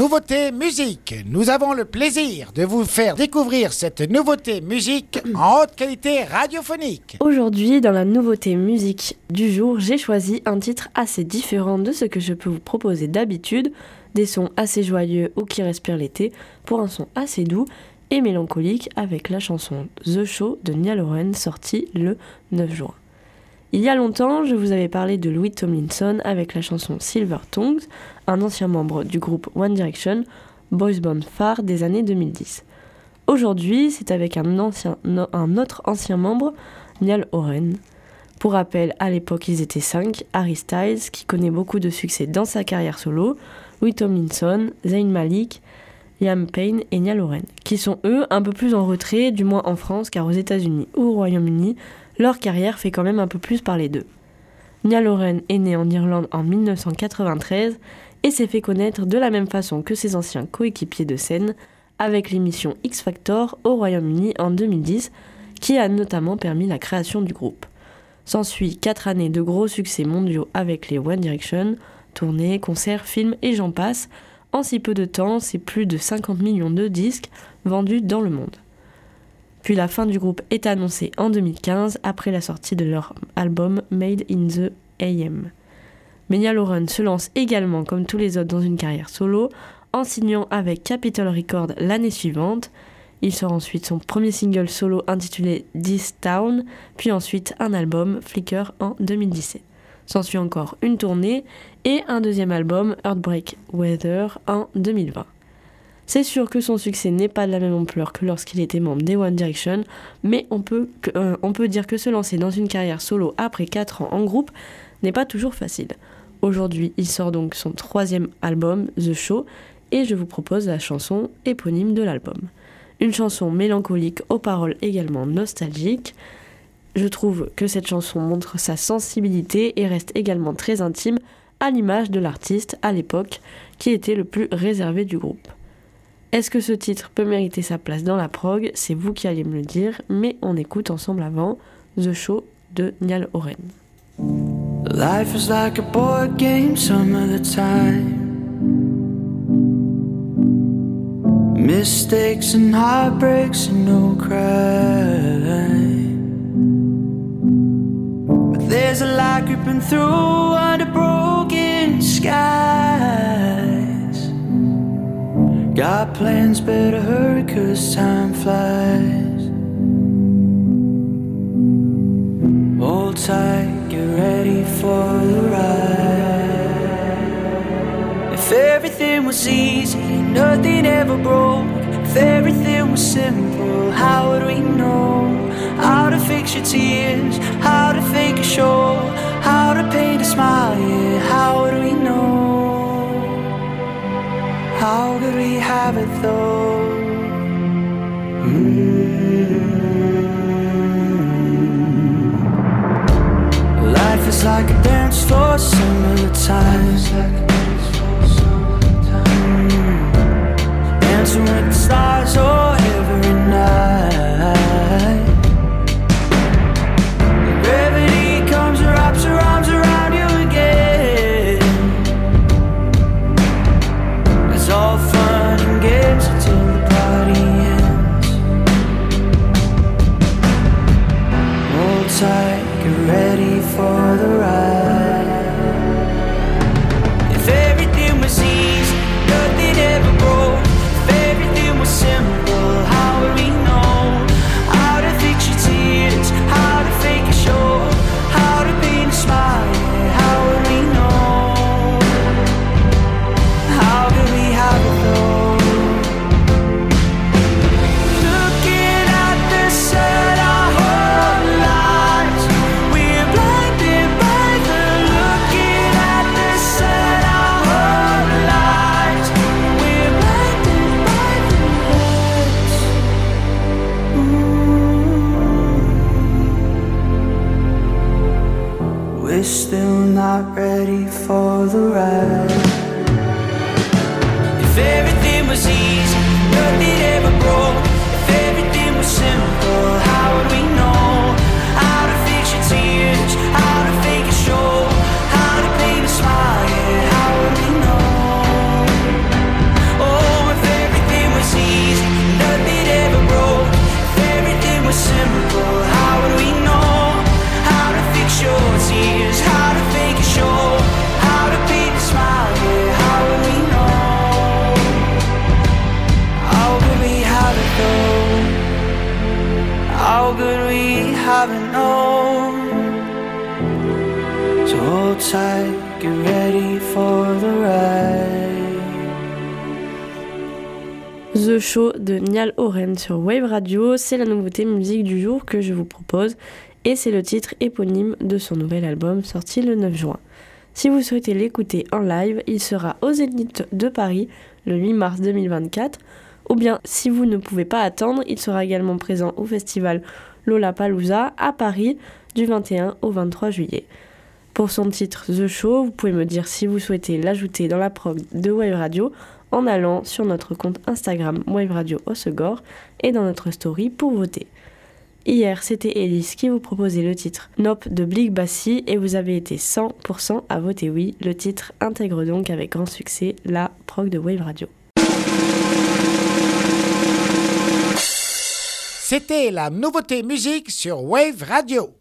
Nouveauté musique. Nous avons le plaisir de vous faire découvrir cette nouveauté musique en haute qualité radiophonique. Aujourd'hui, dans la nouveauté musique du jour, j'ai choisi un titre assez différent de ce que je peux vous proposer d'habitude, des sons assez joyeux ou qui respirent l'été, pour un son assez doux et mélancolique avec la chanson The Show de Nia Loren sortie le 9 juin. Il y a longtemps, je vous avais parlé de Louis Tomlinson avec la chanson Silver Tongues, un ancien membre du groupe One Direction, boys band phare des années 2010. Aujourd'hui, c'est avec un, autre ancien membre, Niall Horan. Pour rappel, à l'époque, ils étaient cinq Harry Styles, qui connaît beaucoup de succès dans sa carrière solo, Louis Tomlinson, Zayn Malik, Liam Payne et Niall Horan, qui sont eux un peu plus en retrait, du moins en France, car aux États-Unis ou au Royaume-Uni, leur carrière fait quand même un peu plus parler d'eux. Nia Loren est née en Irlande en 1993 et s'est fait connaître de la même façon que ses anciens coéquipiers de scène avec l'émission X Factor au Royaume-Uni en 2010 qui a notamment permis la création du groupe. S'ensuit 4 années de gros succès mondiaux avec les One Direction, tournées, concerts, films et j'en passe. En si peu de temps, c'est plus de 50 millions de disques vendus dans le monde. Puis la fin du groupe est annoncée en 2015 après la sortie de leur album Made in the AM. Menia Lauren se lance également comme tous les autres dans une carrière solo en signant avec Capitol Records l'année suivante. Il sort ensuite son premier single solo intitulé This Town, puis ensuite un album Flicker en 2017. S'ensuit encore une tournée et un deuxième album Heartbreak Weather en 2020. C'est sûr que son succès n'est pas de la même ampleur que lorsqu'il était membre des One Direction, mais on peut, euh, dire que se lancer dans une carrière solo après 4 ans en groupe n'est pas toujours facile. Aujourd'hui, il sort donc son troisième album, The Show, et je vous propose la chanson éponyme de l'album. Une chanson mélancolique aux paroles également nostalgiques. Je trouve que cette chanson montre sa sensibilité et reste également très intime à l'image de l'artiste à l'époque qui était le plus réservé du groupe. Est-ce que ce titre peut mériter sa place dans la prog? C'est vous qui allez me le dire, mais on écoute ensemble avant The Show de Niall Oren. Life is like a board game some of the time. Mistakes and heartbreaks and no crime. But there's a light creeping through under broken sky. Got plans, better hurry, cause time flies. Hold tight, get ready for the ride. If everything was easy, nothing ever broke. If everything was simple, how would we know? How to fix your tears, how to fake a show, how to paint a smile, yeah, how would we know? How could we have it though? Mm. Life is like a dance floor summertime. Mm. Dancing with the stars, oh, not ready for the ride. If everything the Show de Niall Oren sur Wave Radio, c'est la nouveauté musique du jour que je vous propose et c'est le titre éponyme de son nouvel album sorti le 9 juin. Si vous souhaitez l'écouter en live, il sera au Zénith de Paris le 8 mars 2024 ou bien si vous ne pouvez pas attendre, il sera également présent au festival Lollapalooza à Paris du 21 au 23 juillet. Pour son titre The Show, vous pouvez me dire si vous souhaitez l'ajouter dans la prog de Wave Radio en allant sur notre compte Instagram Wave Radio Osegor et dans notre story pour voter. Hier, c'était Elise qui vous proposait le titre Nope de Blig Bassi et vous avez été 100% à voter oui. Le titre intègre donc avec grand succès la prog de Wave Radio. C'était la nouveauté musique sur Wave Radio.